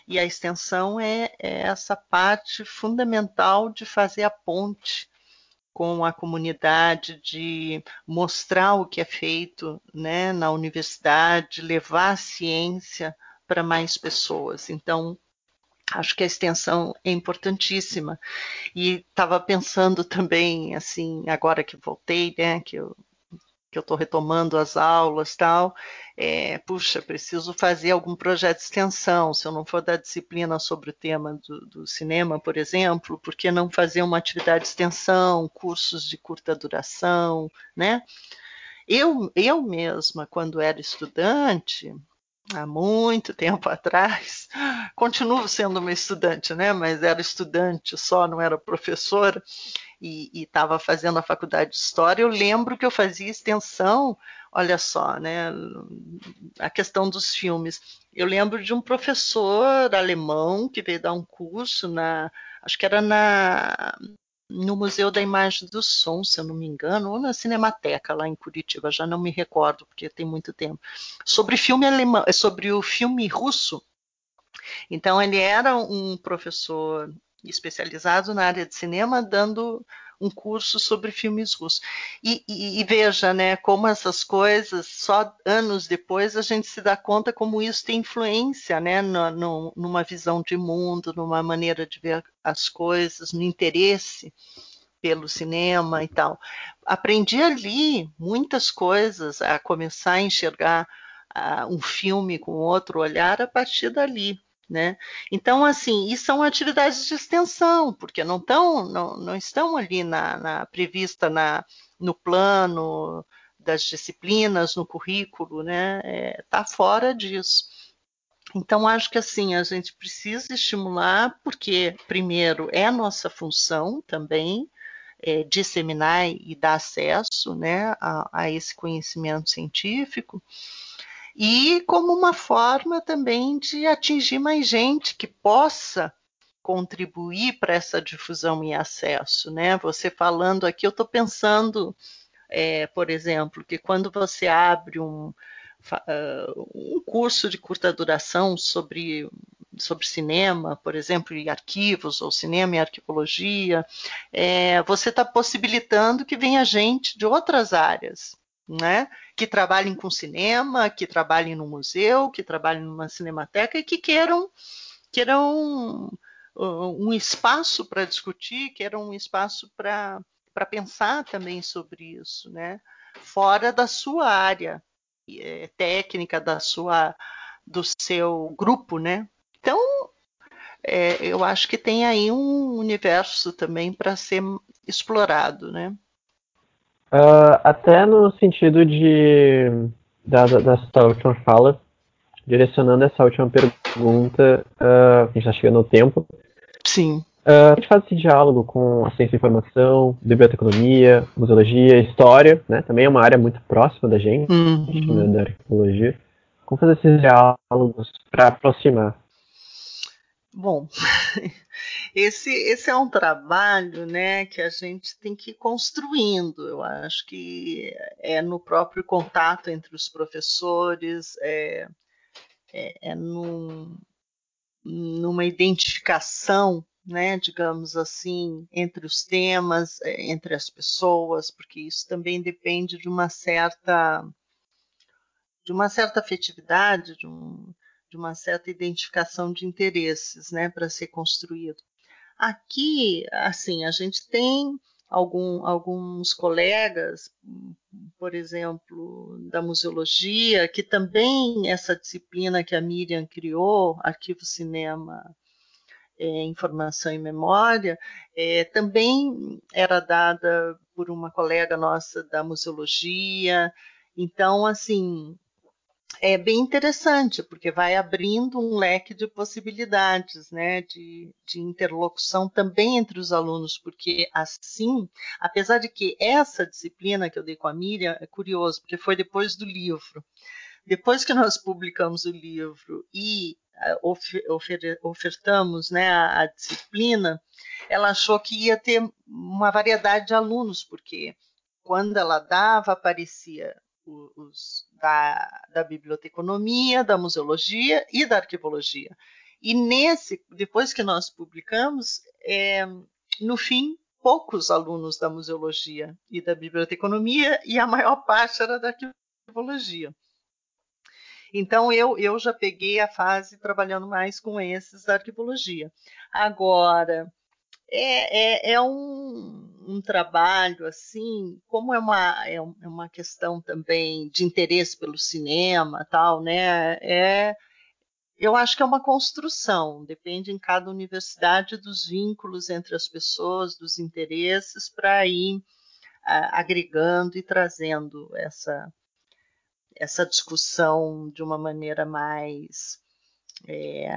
E a extensão é, é essa parte fundamental de fazer a ponte com a comunidade, de mostrar o que é feito né, na universidade, levar a ciência para mais pessoas. Então, acho que a extensão é importantíssima. E estava pensando também, assim, agora que voltei, né, que eu que eu estou retomando as aulas tal, é, puxa, preciso fazer algum projeto de extensão. Se eu não for dar disciplina sobre o tema do, do cinema, por exemplo, por que não fazer uma atividade de extensão, cursos de curta duração, né? Eu, eu mesma, quando era estudante, há muito tempo atrás, continuo sendo uma estudante, né? Mas era estudante só, não era professora, e estava fazendo a faculdade de História. Eu lembro que eu fazia extensão, olha só, né? A questão dos filmes. Eu lembro de um professor alemão que veio dar um curso na, acho que era na no Museu da Imagem do Som, se eu não me engano, ou na Cinemateca lá em Curitiba, já não me recordo porque tem muito tempo, sobre filme alemão, sobre o filme russo. Então ele era um professor especializado na área de cinema, dando um curso sobre filmes russos. E, e, e, veja, né, como essas coisas, só anos depois a gente se dá conta como isso tem influência, né, no, no, numa visão de mundo, numa maneira de ver as coisas, no interesse pelo cinema e tal. Aprendi ali muitas coisas, a começar a enxergar uh, um filme com outro olhar a partir dali. Né? Então, assim, e são atividades de extensão, porque não, tão, não, não estão ali na, na prevista na, no plano das disciplinas, no currículo, né? Está é, tá fora disso. Então, acho que assim, a gente precisa estimular, porque, primeiro, é nossa função também é, disseminar e dar acesso né, a, a esse conhecimento científico, e como uma forma também de atingir mais gente que possa contribuir para essa difusão e acesso, né? Você falando aqui, eu estou pensando, é, por exemplo, que quando você abre um, uh, um curso de curta duração sobre sobre cinema, por exemplo, e arquivos, ou cinema e arquivologia, é, você está possibilitando que venha gente de outras áreas, né? Que trabalhem com cinema, que trabalhem no museu, que trabalhem numa cinemateca e que queiram, queiram um espaço para discutir, queiram um espaço para pensar também sobre isso, né? fora da sua área é, técnica, da sua, do seu grupo. Né? Então, é, eu acho que tem aí um universo também para ser explorado. Né? Uh, até no sentido de da, da, dessa última fala, direcionando essa última pergunta, uh, a gente está chegando no tempo. Sim. Uh, a gente faz esse diálogo com a ciência e informação, biblioteconomia, museologia, história, né? Também é uma área muito próxima da gente, uhum. né, da arqueologia. Como fazer esses diálogos para aproximar? Bom, esse, esse é um trabalho né, que a gente tem que ir construindo. Eu acho que é no próprio contato entre os professores, é, é, é num, numa identificação, né, digamos assim, entre os temas, é, entre as pessoas, porque isso também depende de uma certa de uma certa afetividade, de um, de uma certa identificação de interesses, né, para ser construído. Aqui, assim, a gente tem algum, alguns colegas, por exemplo, da museologia, que também essa disciplina que a Miriam criou, Arquivo Cinema, é, Informação e Memória, é, também era dada por uma colega nossa da museologia. Então, assim, é bem interessante, porque vai abrindo um leque de possibilidades, né, de, de interlocução também entre os alunos, porque assim, apesar de que essa disciplina que eu dei com a Miriam é curioso, porque foi depois do livro. Depois que nós publicamos o livro e ofer ofertamos né, a, a disciplina, ela achou que ia ter uma variedade de alunos, porque quando ela dava, aparecia os, da, da biblioteconomia, da museologia e da arquivologia. E nesse, depois que nós publicamos, é, no fim, poucos alunos da museologia e da biblioteconomia e a maior parte era da arquivologia. Então eu, eu já peguei a fase trabalhando mais com esses da arquivologia. Agora, é, é, é um, um, trabalho assim, como é uma, é, é uma questão também de interesse pelo cinema, tal, né? É, eu acho que é uma construção, depende em cada universidade dos vínculos entre as pessoas, dos interesses, para ir agregando e trazendo essa, essa discussão de uma maneira mais é,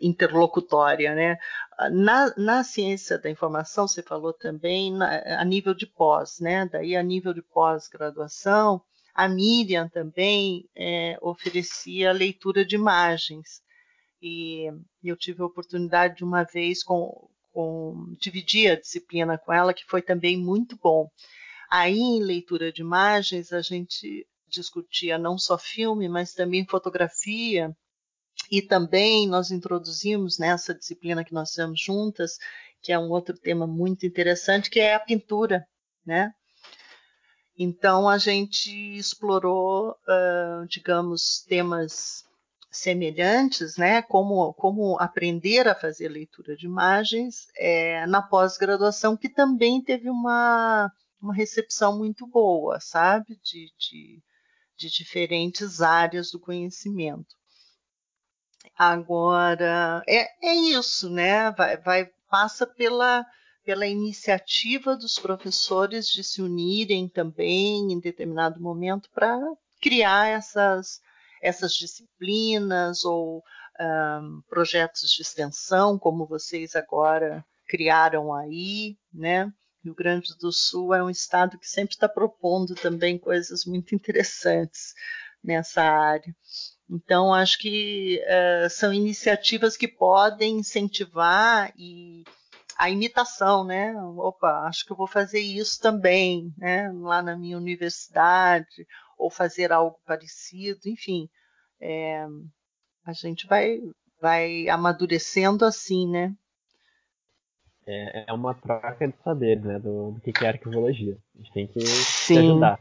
interlocutória, né? Na, na, ciência da informação, você falou também na, a nível de pós, né? Daí a nível de pós-graduação, a Miriam também é, oferecia leitura de imagens. E eu tive a oportunidade de uma vez com, com dividir a disciplina com ela, que foi também muito bom. Aí, em leitura de imagens, a gente discutia não só filme, mas também fotografia e também nós introduzimos nessa disciplina que nós fizemos juntas, que é um outro tema muito interessante, que é a pintura, né? Então a gente explorou, uh, digamos, temas semelhantes, né? Como, como aprender a fazer leitura de imagens é, na pós-graduação, que também teve uma, uma recepção muito boa, sabe? De, de, de diferentes áreas do conhecimento. Agora, é, é isso, né? Vai, vai, passa pela, pela iniciativa dos professores de se unirem também em determinado momento para criar essas, essas disciplinas ou um, projetos de extensão, como vocês agora criaram aí, né? Rio Grande do Sul é um estado que sempre está propondo também coisas muito interessantes nessa área. Então, acho que uh, são iniciativas que podem incentivar e a imitação, né? Opa, acho que eu vou fazer isso também, né? Lá na minha universidade, ou fazer algo parecido, enfim. É, a gente vai, vai amadurecendo assim, né? É, é uma troca de saber, né? Do, do que é arqueologia. A gente tem que Sim. se ajudar.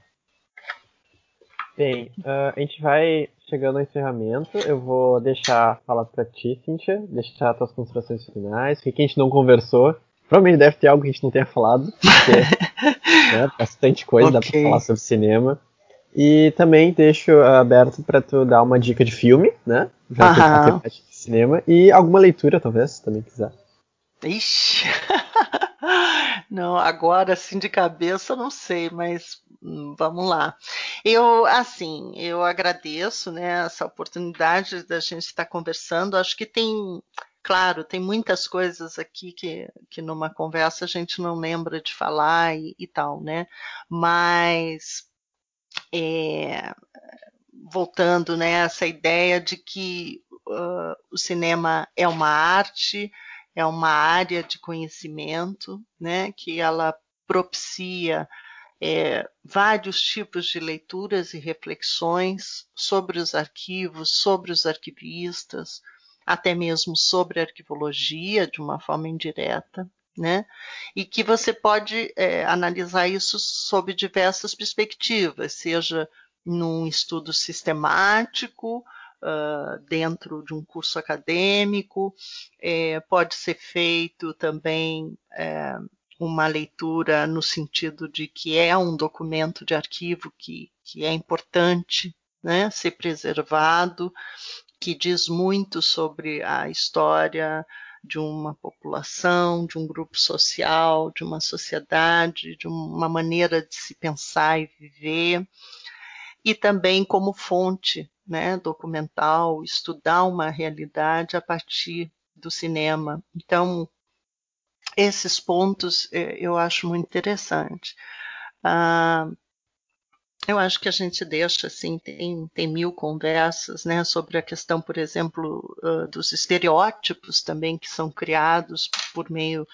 Bem, uh, a gente vai chegando ao encerramento. Eu vou deixar falar pra ti, Cíntia, deixar as tuas considerações finais, o que a gente não conversou. Provavelmente deve ter algo que a gente não tenha falado, porque né, bastante coisa, okay. dá pra falar sobre cinema. E também deixo aberto para tu dar uma dica de filme, né? Já que parte de cinema. E alguma leitura, talvez, se também quiser. Ixi! Não, agora assim de cabeça não sei, mas hum, vamos lá. Eu, assim, eu agradeço, né, essa oportunidade da gente estar conversando. Acho que tem, claro, tem muitas coisas aqui que, que numa conversa a gente não lembra de falar e, e tal, né? Mas é, voltando, né, essa ideia de que uh, o cinema é uma arte é uma área de conhecimento, né, que ela propicia é, vários tipos de leituras e reflexões sobre os arquivos, sobre os arquivistas, até mesmo sobre arquivologia de uma forma indireta, né? E que você pode é, analisar isso sob diversas perspectivas, seja num estudo sistemático, uh, dentro de um curso acadêmico, é, pode ser feito também é, uma leitura no sentido de que é um documento de arquivo que, que é importante né, ser preservado, que diz muito sobre a história de uma população, de um grupo social, de uma sociedade, de uma maneira de se pensar e viver. e também como fonte né, documental, estudar uma realidade a partir do cinema. Então, esses pontos eh, eu acho muito interessante. Ah, eu acho que a gente deixa, assim, tem, tem mil conversas, né, sobre a questão, por exemplo, uh, dos estereótipos também que são criados por meio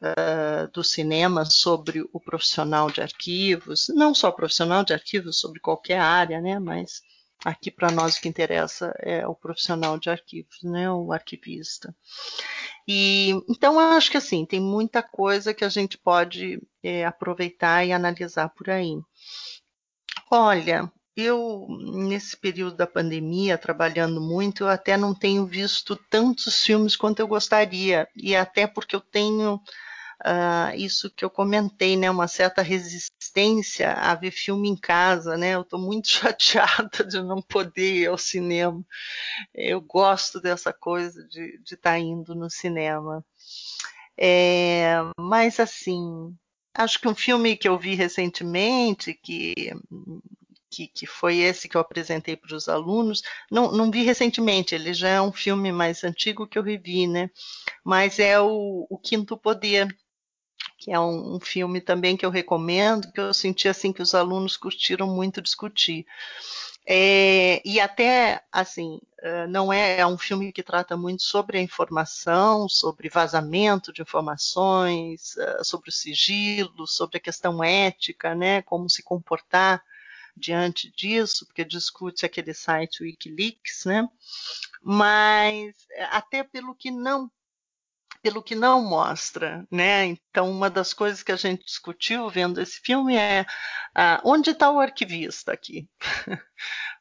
uh, do cinema sobre o profissional de arquivos, não só profissional de arquivos, sobre qualquer área, né, mas aqui para nós o que interessa é o profissional de arquivos, né, o arquivista. E então acho que assim tem muita coisa que a gente pode é, aproveitar e analisar por aí. Olha, eu nesse período da pandemia trabalhando muito, eu até não tenho visto tantos filmes quanto eu gostaria e até porque eu tenho Uh, isso que eu comentei, né, uma certa resistência a ver filme em casa, né, eu estou muito chateada de não poder ir ao cinema, eu gosto dessa coisa de estar tá indo no cinema, é, mas assim, acho que um filme que eu vi recentemente, que que, que, foi esse que eu apresentei para os alunos. Não, não, vi recentemente, ele já é um filme mais antigo que eu revi, né? Mas é o, o Quinto Poder, que é um, um, filme também que eu recomendo, que eu senti assim que os alunos curtiram muito discutir. É, e até assim, não é, é um filme que trata muito sobre a informação, sobre vazamento de informações, sobre o sigilo, sobre a questão ética, né, como se comportar diante disso, porque discute aquele site WikiLeaks, né? Mas até pelo que não pelo que não mostra, né? Então, uma das coisas que a gente discutiu vendo esse filme é ah, onde está o arquivista aqui?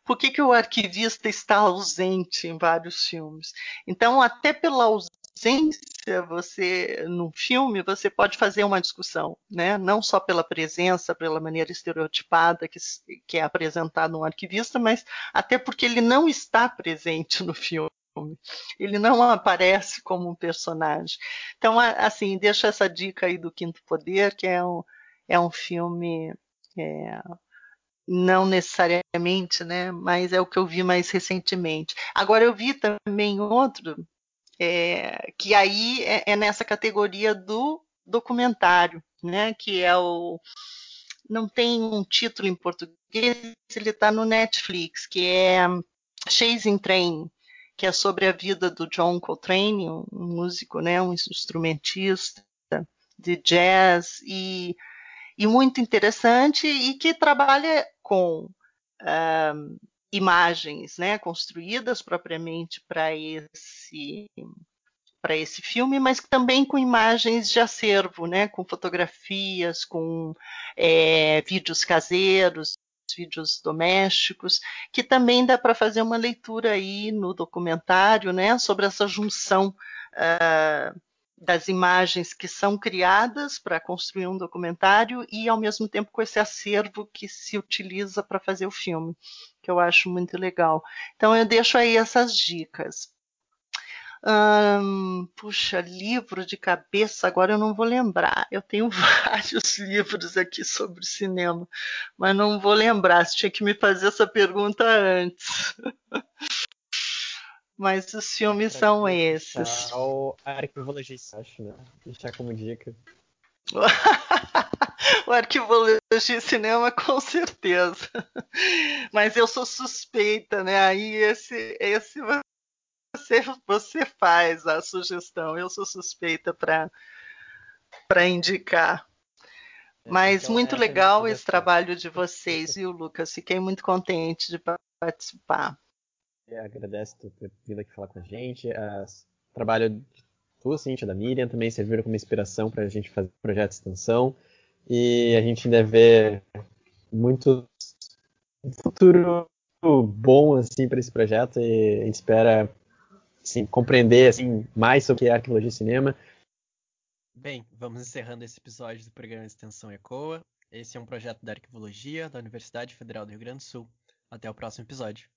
Por que, que o arquivista está ausente em vários filmes? Então, até pela ausência, você num filme, você pode fazer uma discussão, né? Não só pela presença, pela maneira estereotipada que, que é apresentado um arquivista, mas até porque ele não está presente no filme filme. Ele não aparece como um personagem. Então, assim, deixo essa dica aí do Quinto Poder, que é um, é um filme. É, não necessariamente, né? Mas é o que eu vi mais recentemente. Agora eu vi também outro é, que aí é, é, nessa categoria do documentário, né? Que é o não tem um título em português, ele está no Netflix, que é Chasing Train, que é sobre a vida do John Coltrane, um músico, né, um instrumentista de jazz e, e muito interessante e que trabalha com uh, imagens, né, construídas propriamente para esse para esse filme, mas também com imagens de acervo, né, com fotografias, com é, vídeos caseiros, vídeos domésticos, que também dá para fazer uma leitura aí no documentário, né, sobre essa junção uh, das imagens que são criadas para construir um documentário e, ao mesmo tempo, com esse acervo que se utiliza para fazer o filme, que eu acho muito legal. Então, eu deixo aí essas dicas. Hum, puxa, livro de cabeça, agora eu não vou lembrar. Eu tenho vários livros aqui sobre cinema, mas não vou lembrar. Você tinha que me fazer essa pergunta antes. mas os filmes são esses. O arquivologista, acho, né? Deixar como dica. o arquivologia cinema com certeza. Mas eu sou suspeita, né? Aí esse, esse você, você faz a sugestão. Eu sou suspeita para indicar. É, Mas então, muito legal esse trabalho de vocês, viu, Lucas? Fiquei muito contente de participar. Eu agradeço por ter vindo aqui falar com a gente. O trabalho de tu, Cintia, da Miriam, também serviram como inspiração para a gente fazer o projeto de extensão. E a gente ainda vê muito futuro bom assim para esse projeto e espera assim, compreender assim, mais sobre arqueologia e cinema. Bem, vamos encerrando esse episódio do programa extensão ECOA. Esse é um projeto da arquivologia da Universidade Federal do Rio Grande do Sul. Até o próximo episódio.